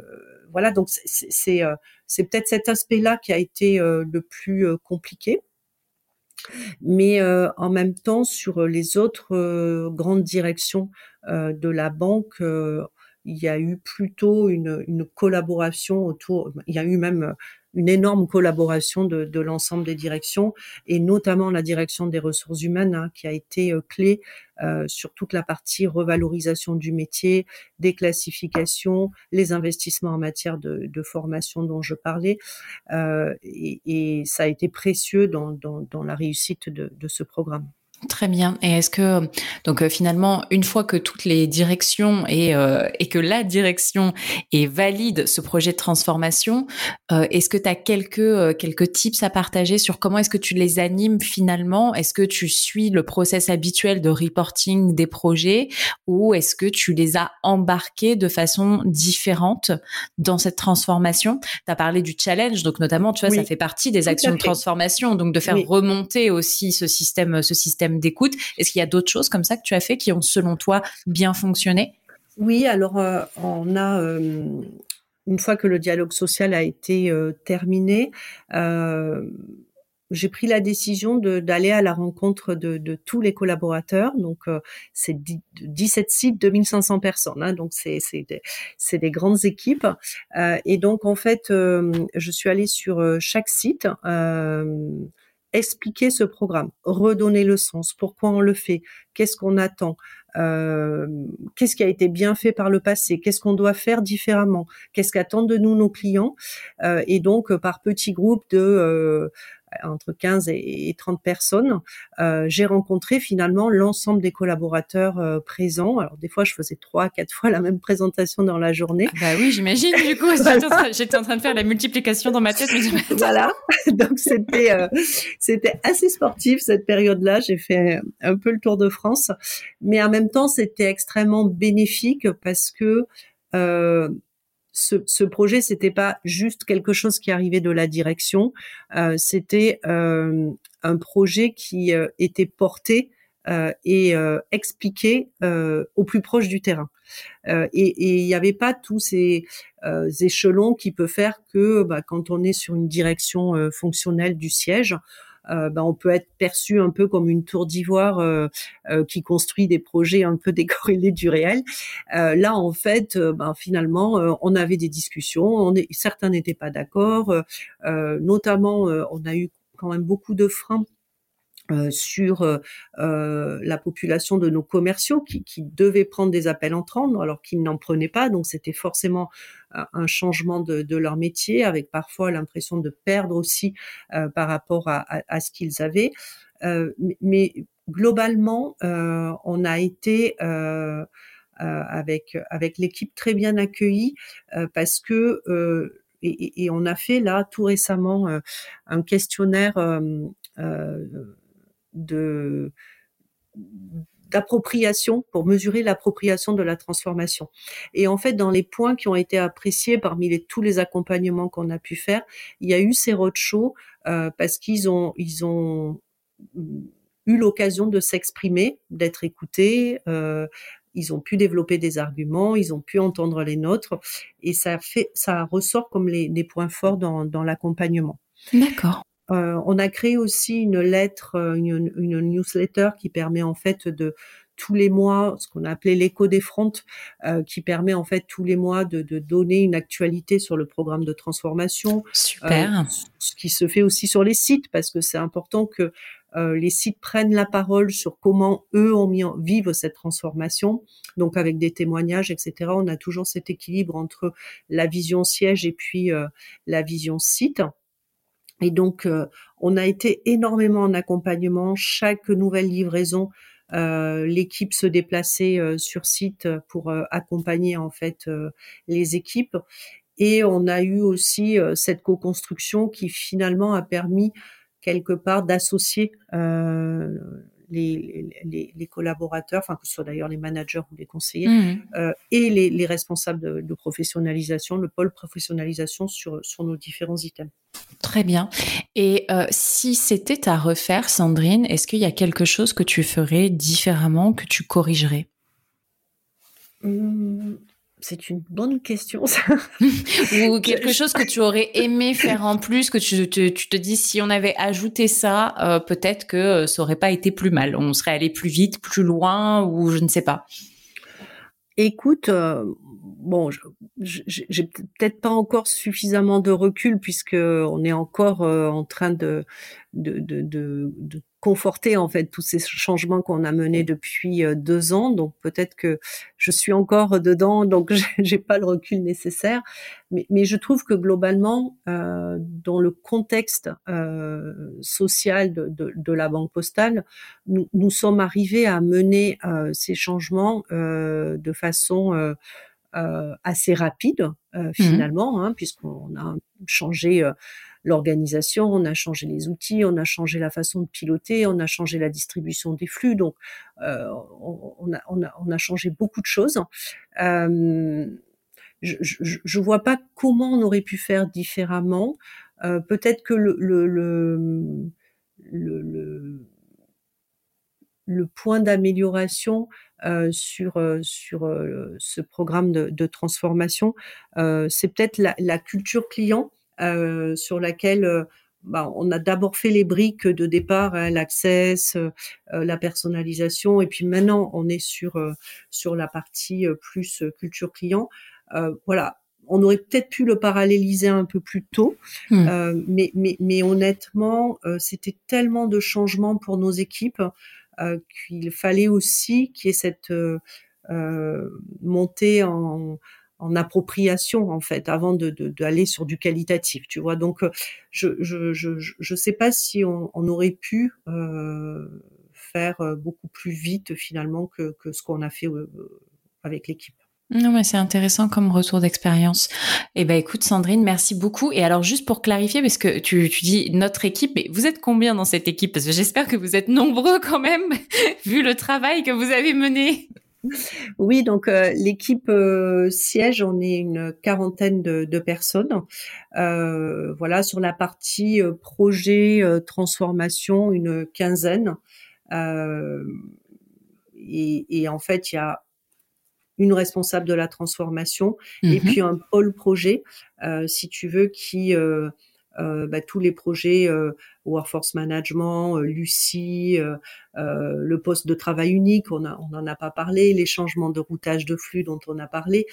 voilà, donc c'est c'est peut-être cet aspect-là qui a été le plus compliqué. Mais en même temps, sur les autres grandes directions de la banque, il y a eu plutôt une, une, collaboration autour. Il y a eu même une énorme collaboration de, de l'ensemble des directions et notamment la direction des ressources humaines hein, qui a été euh, clé euh, sur toute la partie revalorisation du métier, des classifications, les investissements en matière de, formation dont je parlais euh, et, et, ça a été précieux dans la réussite de, de ce programme.
Très bien. Et est-ce que donc euh, finalement, une fois que toutes les directions et, euh, et que la direction est valide ce projet de transformation, euh, est-ce que tu as quelques quelques tips à partager sur comment est-ce que tu les animes finalement? Est-ce que tu suis le process habituel de reporting des projets ou est-ce que tu les as embarqués de façon différente dans cette transformation? Tu as parlé du challenge, donc notamment, tu vois, ça fait partie des actions de transformation, donc de faire remonter aussi ce système ce système d'écoute. Est-ce qu'il y a d'autres choses comme ça que tu as fait qui ont, selon toi, bien fonctionné?
Oui, alors euh, on a euh, une fois que le dialogue social a été euh, terminé, j'ai pris la décision d'aller à la rencontre de, tous les collaborateurs. Donc, c'est 17 sites, 2500 personnes. Hein, donc, c'est des, des, grandes équipes. et donc, en fait, je suis allée sur chaque site expliquer ce programme, redonner le sens, pourquoi on le fait, qu'est-ce qu'on attend, euh, qu'est-ce qui a été bien fait par le passé, qu'est-ce qu'on doit faire différemment, qu'est-ce qu'attendent de nous nos clients, euh, et donc par petits groupes de euh, entre 15 et 30 personnes, euh, j'ai rencontré finalement l'ensemble des collaborateurs euh, présents. Alors des fois, je faisais trois, quatre fois la même présentation dans la journée.
Ah bah oui, j'imagine. Du coup, j'étais en train de faire la multiplication dans ma tête.
voilà. Donc c'était euh, c'était assez sportif cette période-là. J'ai fait un peu le tour de France, mais en même temps, c'était extrêmement bénéfique parce que euh, ce, ce projet, c'était pas juste quelque chose qui arrivait de la direction, euh, c'était euh, un projet qui euh, était porté et expliqué au plus proche du terrain. et il n'y avait pas tous ces échelons qui peuvent faire que bah, quand on est sur une direction fonctionnelle du siège, euh, ben, on peut être perçu un peu comme une tour d'ivoire euh, euh, qui construit des projets un peu décorrélés du réel. là, en fait, ben, finalement, on avait des discussions. On est, certains n'étaient pas d'accord. notamment, on a eu quand même beaucoup de freins euh, sur euh, euh, la population de nos commerciaux qui, qui, devaient prendre des appels entrants alors qu'ils n'en prenaient pas. Donc c'était forcément un changement de, de, leur métier avec parfois l'impression de perdre aussi par rapport à, à, ce qu'ils avaient. mais globalement, on a été avec avec l'équipe très bien accueillie parce que et, et, on a fait là tout récemment un questionnaire d'appropriation pour mesurer l'appropriation de la transformation. Et en fait, dans les points qui ont été appréciés parmi les, tous les accompagnements qu'on a pu faire, il y a eu ces roadshows euh, parce qu'ils ont ils ont eu l'occasion de s'exprimer, d'être écoutés, euh, ils ont pu développer des arguments, ils ont pu entendre les nôtres, et ça fait, ça ressort comme les, points forts dans, dans l'accompagnement.
D'accord.
Euh, on a créé aussi une lettre, euh, une, une, newsletter qui permet en fait de tous les mois, ce qu'on a appelé l'écho des frontes, euh, qui permet en fait tous les mois de, de, donner une actualité sur le programme de transformation.
Super.
ce qui se fait aussi sur les sites parce que c'est important que euh, les sites prennent la parole sur comment eux ont mis en, vivent cette transformation. Donc avec des témoignages, etc. On a toujours cet équilibre entre la vision siège et puis euh, la vision site. Et donc euh, on a été énormément en accompagnement. Chaque nouvelle livraison, l'équipe se déplaçait sur site pour accompagner en fait les équipes. Et on a eu aussi cette co-construction qui finalement a permis quelque part d'associer euh, les, les, les, collaborateurs, enfin que ce soit d'ailleurs les managers ou les conseillers, mmh. euh, et les, les responsables de, de, professionnalisation, le pôle professionnalisation sur, sur nos différents items.
Très bien. Et euh, si c'était à refaire, Sandrine, est-ce qu'il y a quelque chose que tu ferais différemment, que tu corrigerais?
Mmh, c'est une bonne question, ça.
Ou quelque chose que tu aurais aimé faire en plus, que tu te, tu te dis si on avait ajouté ça, euh, peut-être que euh, ça aurait pas été plus mal. On serait allé plus vite, plus loin, ou je ne sais pas.
Écoute, euh, bon, j'ai peut-être pas encore suffisamment de recul puisque on est encore en train de de, de, de, conforter en fait tous ces changements qu'on a menés depuis euh, deux ans. Donc peut-être que je suis encore dedans, donc j'ai pas le recul nécessaire. Mais, mais je trouve que globalement, euh, dans le contexte euh, social de, de, de, la banque postale, nous, nous sommes arrivés à mener euh, ces changements euh, de façon euh, assez rapide mmh finalement, hein, puisqu'on a changé l'organisation, on a changé les outils, on a changé la façon de piloter, on a changé la distribution des flux. Donc, euh, on, a, changé beaucoup de choses. Euh, je, je, vois pas comment on aurait pu faire différemment. Euh, peut-être que le, point d'amélioration sur ce programme de, transformation, c'est peut-être la, culture client euh, sur laquelle euh, bah, on a d'abord fait les briques de départ, hein, l'access, euh, la personnalisation, et puis maintenant on est sur sur la partie plus culture client. voilà, on aurait peut-être pu le paralléliser un peu plus tôt, mmh. mais, mais, mais honnêtement, c'était tellement de changements pour nos équipes qu'il fallait aussi qu'il y ait cette montée en, en appropriation en fait avant de d'aller sur du qualitatif tu vois donc euh, je je je je sais pas si on, on aurait pu euh, faire euh, beaucoup plus vite finalement que que ce qu'on a fait euh, avec l'équipe
non, mais c'est intéressant comme retour d'expérience. Eh ben, écoute, Sandrine, merci beaucoup. Et alors, juste pour clarifier, parce que tu, tu dis notre équipe, mais vous êtes combien dans cette équipe? Parce que j'espère que vous êtes nombreux quand même, vu le travail que vous avez mené.
Oui, donc euh, l'équipe euh, siège, on est une quarantaine de, personnes. Euh, voilà, sur la partie projet transformation, une quinzaine. Et, en fait, il y a une responsable de la transformation et mmh puis un pôle projet, si tu veux, qui euh, bah, tous les projets euh, workforce management, euh, Lucie, le poste de travail unique, on n'en a pas parlé, les changements de routage de flux dont on a parlé,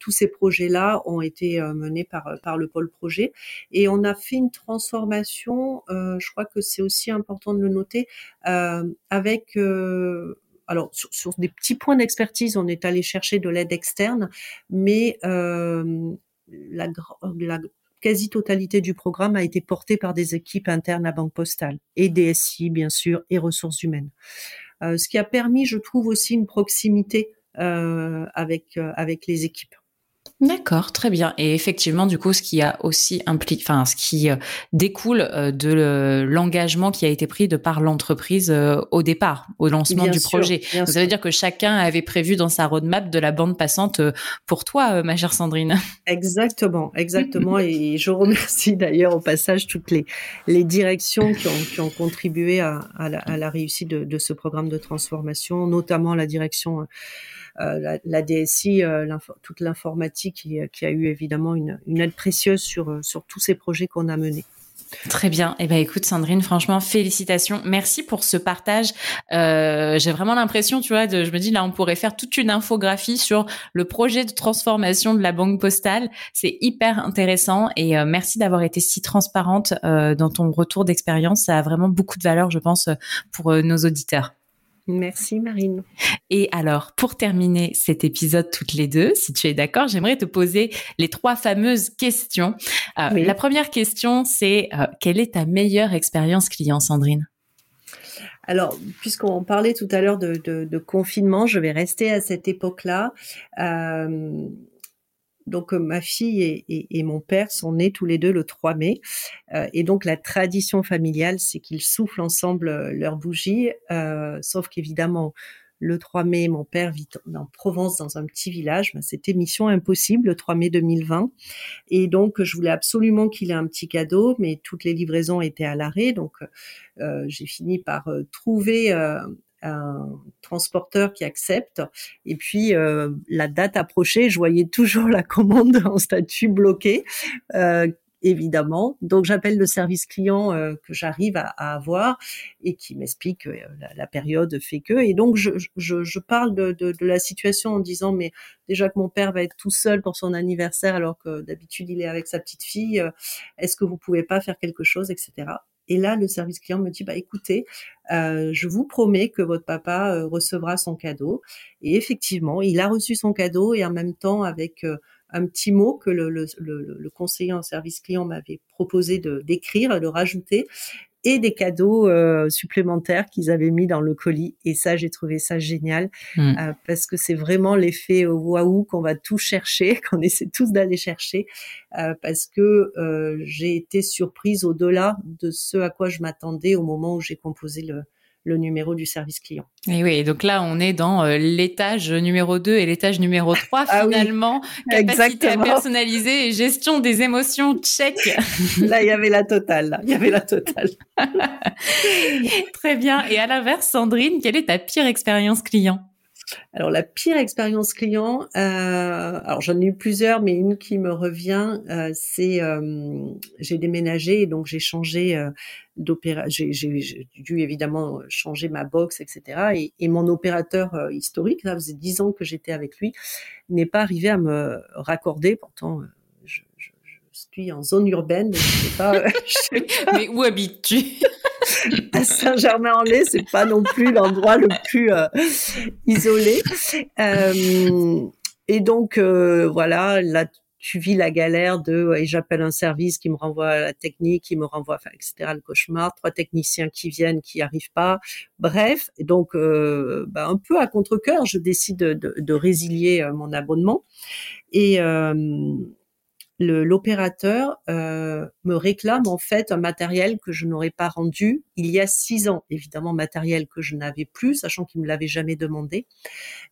tous ces projets-là ont été menés par par le pôle projet et on a fait une transformation. je crois que c'est aussi important de le noter avec alors sur, des petits points d'expertise, on est allé chercher de l'aide externe, mais euh, la, la, quasi-totalité du programme a été portée par des équipes internes à Banque Postale et DSI bien sûr et ressources humaines. Euh, ce qui a permis, je trouve aussi une proximité euh, avec euh, avec les équipes.
D'accord, très bien. Et effectivement, du coup, ce qui a aussi impliqué, enfin, ce qui euh, découle euh, de l'engagement qui a été pris de par l'entreprise euh, au départ, au lancement du projet. ça veut dire que chacun avait prévu dans sa roadmap de la bande passante pour toi, ma chère Sandrine.
Exactement, exactement. et je remercie d'ailleurs au passage toutes les, les directions qui ont, qui ont contribué à, à, la, à la, réussite de, de, ce programme de transformation, notamment la direction euh, la, DSI, euh, toute l'informatique qui, qui, a eu évidemment une, aide précieuse sur, euh, sur tous ces projets qu'on a menés.
Très bien. Eh ben, écoute, Sandrine, franchement, félicitations. Merci pour ce partage. Euh, j'ai vraiment l'impression, tu vois, de, je me dis là, on pourrait faire toute une infographie sur le projet de transformation de la banque postale. C'est hyper intéressant et merci d'avoir été si transparente dans ton retour d'expérience. Ça a vraiment beaucoup de valeur, je pense, pour nos auditeurs.
Merci Marine.
Et alors, pour terminer cet épisode toutes les deux, si tu es d'accord, j'aimerais te poser les trois fameuses questions. Euh, la première question, c'est euh, quelle est ta meilleure expérience client, Sandrine?
Alors, puisqu'on parlait tout à l'heure de, confinement, je vais rester à cette époque-là. Euh, donc euh, ma fille et, mon père sont nés tous les deux le 3 mai. Euh, et donc la tradition familiale, c'est qu'ils soufflent ensemble euh, leur bougie. sauf qu'évidemment, le 3 mai, mon père vit en Provence dans un petit village. Ben, C'était mission impossible le 3 mai 2020. Et donc je voulais absolument qu'il ait un petit cadeau, mais toutes les livraisons étaient à l'arrêt. Donc j'ai fini par trouver un transporteur qui accepte. Et puis euh, la date approchée, je voyais toujours la commande en statut bloqué. Euh, évidemment. Donc j'appelle le service client euh, que j'arrive à, avoir et qui m'explique que la, période fait que. Et donc je, je, je parle de, de, de, la situation en disant mais déjà que mon père va être tout seul pour son anniversaire alors que d'habitude il est avec sa petite fille. Est-ce que vous pouvez pas faire quelque chose, etc. Et là, le service client me dit, bah écoutez, euh, je vous promets que votre papa euh, recevra son cadeau. Et effectivement, il a reçu son cadeau et en même temps avec euh, un petit mot que le, le, le, conseiller en service client m'avait proposé de d'écrire, de rajouter et des cadeaux euh, supplémentaires qu'ils avaient mis dans le colis. Et ça, j'ai trouvé ça génial mmh. euh, parce que c'est vraiment l'effet waouh qu'on va tout chercher, qu'on essaie tous d'aller chercher, euh, parce que j'ai été surprise au-delà de ce à quoi je m'attendais au moment où j'ai composé le, le numéro du service client.
Et oui, donc là, on est dans euh, l'étage numéro 2 et l'étage numéro 3, ah finalement. Capacité à personnaliser et gestion des émotions, check.
là, il y avait la totale, là. Il y avait la totale.
Très bien. Et à l'inverse, Sandrine, quelle est ta pire expérience client?
Alors la pire expérience client, euh, alors j'en ai eu plusieurs, mais une qui me revient, euh, c'est euh, j'ai déménagé et donc j'ai changé euh, d'opéra, j'ai dû évidemment changer ma box, etc. Et, et mon opérateur historique, ça faisait dix ans que j'étais avec lui, n'est pas arrivé à me raccorder. Pourtant, je, je, je suis en zone urbaine, je sais pas.
mais où habites-tu?
à Saint-Germain-en-Laye, c'est pas non plus l'endroit le plus euh, isolé. Euh, et donc euh, voilà, là tu vis la galère de et j'appelle un service qui me renvoie à la technique, qui me renvoie, enfin, etc. Le cauchemar, trois techniciens qui viennent, qui arrivent pas. Bref, donc bah, un peu à contre cœur, je décide de, de, résilier mon abonnement et l'opérateur euh, me réclame en fait un matériel que je n'aurais pas rendu il y a six ans. Évidemment, matériel que je n'avais plus, sachant qu'il me l'avait jamais demandé.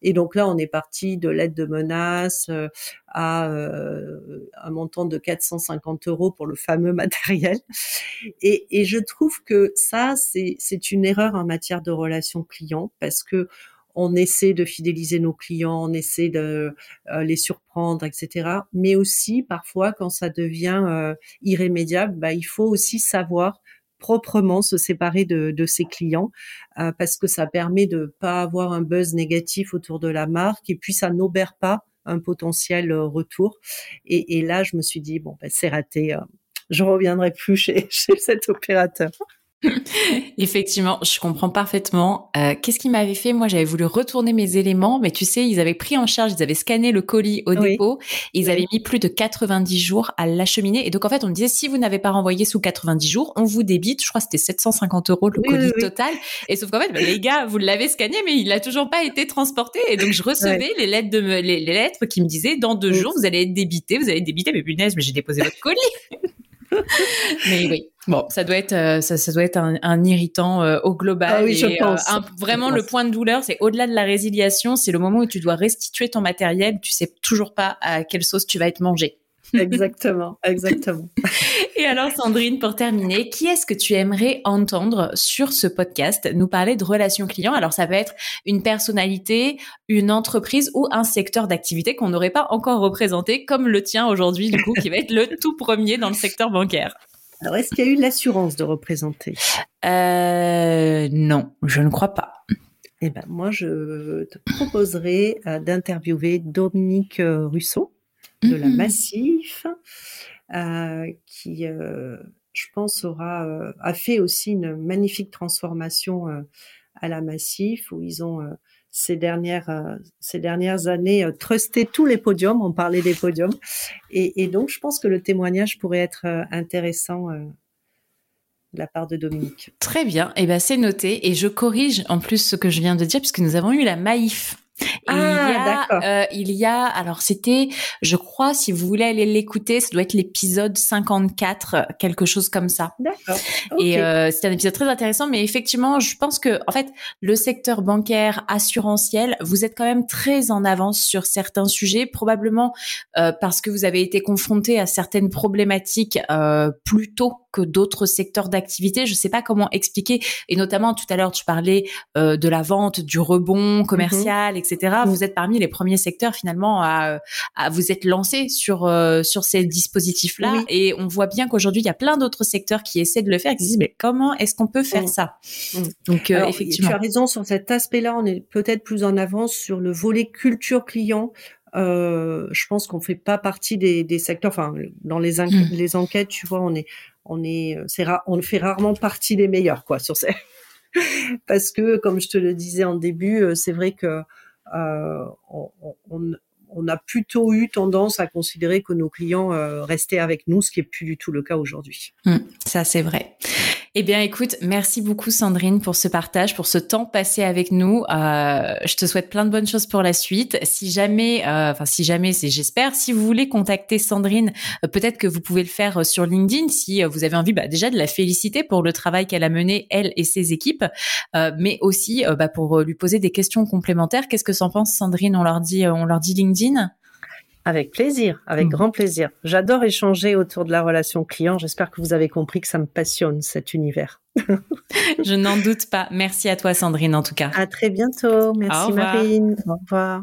Et donc là, on est parti de l'aide de menace euh, à euh, un montant de 450 euros pour le fameux matériel. Et, et je trouve que ça, c'est une erreur en matière de relations clients parce que on essaie de fidéliser nos clients, on essaie de euh, les surprendre, etc. Mais aussi, parfois, quand ça devient euh, irrémédiable, bah, il faut aussi savoir proprement se séparer de, ses clients euh, parce que ça permet de pas avoir un buzz négatif autour de la marque et puis ça n'obère pas un potentiel retour. Et, là, je me suis dit bon, bah, c'est raté. je reviendrai plus chez cet opérateur.
Effectivement, je comprends parfaitement. Euh, Qu'est-ce qui m'avait fait? Moi, j'avais voulu retourner mes éléments, mais tu sais, ils avaient pris en charge, ils avaient scanné le colis au dépôt, ils avaient mis plus de 90 jours à l'acheminer. Et donc, en fait, on me disait, si vous n'avez pas renvoyé sous 90 jours, on vous débite, je crois que c'était 750 euros le colis total. Et sauf qu'en fait, bah, les gars, vous l'avez scanné, mais il n'a toujours pas été transporté. Et donc, je recevais les lettres de me, les, lettres qui me disaient, dans deux jours, vous allez être débité, vous allez être débité. Mais punaise, mais j'ai déposé votre colis. mais oui, bon, ça doit être, euh, ça, ça doit être un, un irritant euh, au global.
Ah oui, je pense.
euh, un- vraiment, le point de douleur, c'est au-delà de la résiliation, c'est le moment où tu dois restituer ton matériel. Tu sais toujours pas à quelle sauce tu vas être mangé.
Exactement, exactement.
Et alors, Sandrine, pour terminer, qui est-ce que tu aimerais entendre sur ce podcast nous parler de relations clients? Alors, ça peut être une personnalité, une entreprise ou un secteur d'activité qu'on n'aurait pas encore représenté, comme le tien aujourd'hui, du coup, qui va être le tout premier dans le secteur bancaire.
Alors, est-ce qu'il y a eu l'assurance de représenter?
Euh, non, je ne crois pas.
Eh ben, moi, je te proposerai euh, d'interviewer Dominique euh, Russo de la
Mhm.
Massif, euh, qui, euh, je pense, aura euh, a fait aussi une magnifique transformation euh, à la Massif, où ils ont euh, ces dernières euh, ces dernières années euh, trusté tous les podiums. On parlait des podiums, et, et donc je pense que le témoignage pourrait être euh, intéressant euh, de la part de Dominique.
Très bien, et ben c'est noté. Et je corrige en plus ce que je viens de dire, puisque nous avons eu la Maïf.
Ah,
il y a,
d'accord.
euh, il y a, alors c'était, je crois, si vous voulez aller l'écouter, ça doit être l'épisode 54, quelque chose comme ça.
D'accord.
Et euh, c'est un épisode très intéressant, mais effectivement, je pense que en fait, le secteur bancaire, assurantiel, vous êtes quand même très en avance sur certains sujets, probablement euh, parce que vous avez été confronté à certaines problématiques euh, plus tôt que d'autres secteurs d'activité. Je sais pas comment expliquer. Et notamment, tout à l'heure, tu parlais euh, de la vente, du rebond commercial, etc.
Mhm.
Vous êtes parmi les premiers secteurs finalement à, à vous être lancé sur euh, sur ces dispositifs-là.
Oui.
Et on voit bien qu'aujourd'hui, il y a plein d'autres secteurs qui essaient de le faire, qui se disent mais comment est-ce qu'on peut faire
Mhm.
ça
Mhm.
Donc euh,
Alors,
effectivement.
Tu as raison sur cet aspect-là. On est peut-être plus en avance sur le volet culture client. Euh, je pense qu'on fait pas partie des, des secteurs. Enfin, dans les, enquêtes-
Mm.
les enquêtes, tu vois, on est, on est, c'est rare, on fait rarement partie des meilleurs, quoi, sur ces. Parce que, comme je te le disais en début, c'est vrai que on, on, on a plutôt eu tendance à considérer que nos clients euh, restaient avec nous, ce qui est plus du tout le cas aujourd'hui.
Hmm, ça, c'est vrai. Eh bien, écoute, merci beaucoup Sandrine pour ce partage, pour ce temps passé avec nous. Euh, je te souhaite plein de bonnes choses pour la suite. Si jamais, euh, enfin si jamais, c'est j'espère. Si vous voulez contacter Sandrine, euh, peut-être que vous pouvez le faire sur LinkedIn. Si vous avez envie, bah, déjà de la féliciter pour le travail qu'elle a mené elle et ses équipes, mais aussi bah, pour lui poser des questions complémentaires. Qu'est-ce que s'en pense Sandrine? On leur dit, on leur dit LinkedIn?
Avec plaisir, avec
Mm.
grand plaisir. J'adore échanger autour de la relation client. J'espère que vous avez compris que ça me passionne cet univers.
Je n'en doute pas. Merci à toi Sandrine en tout cas.
À très bientôt. Merci
Au.
Marine. Au revoir.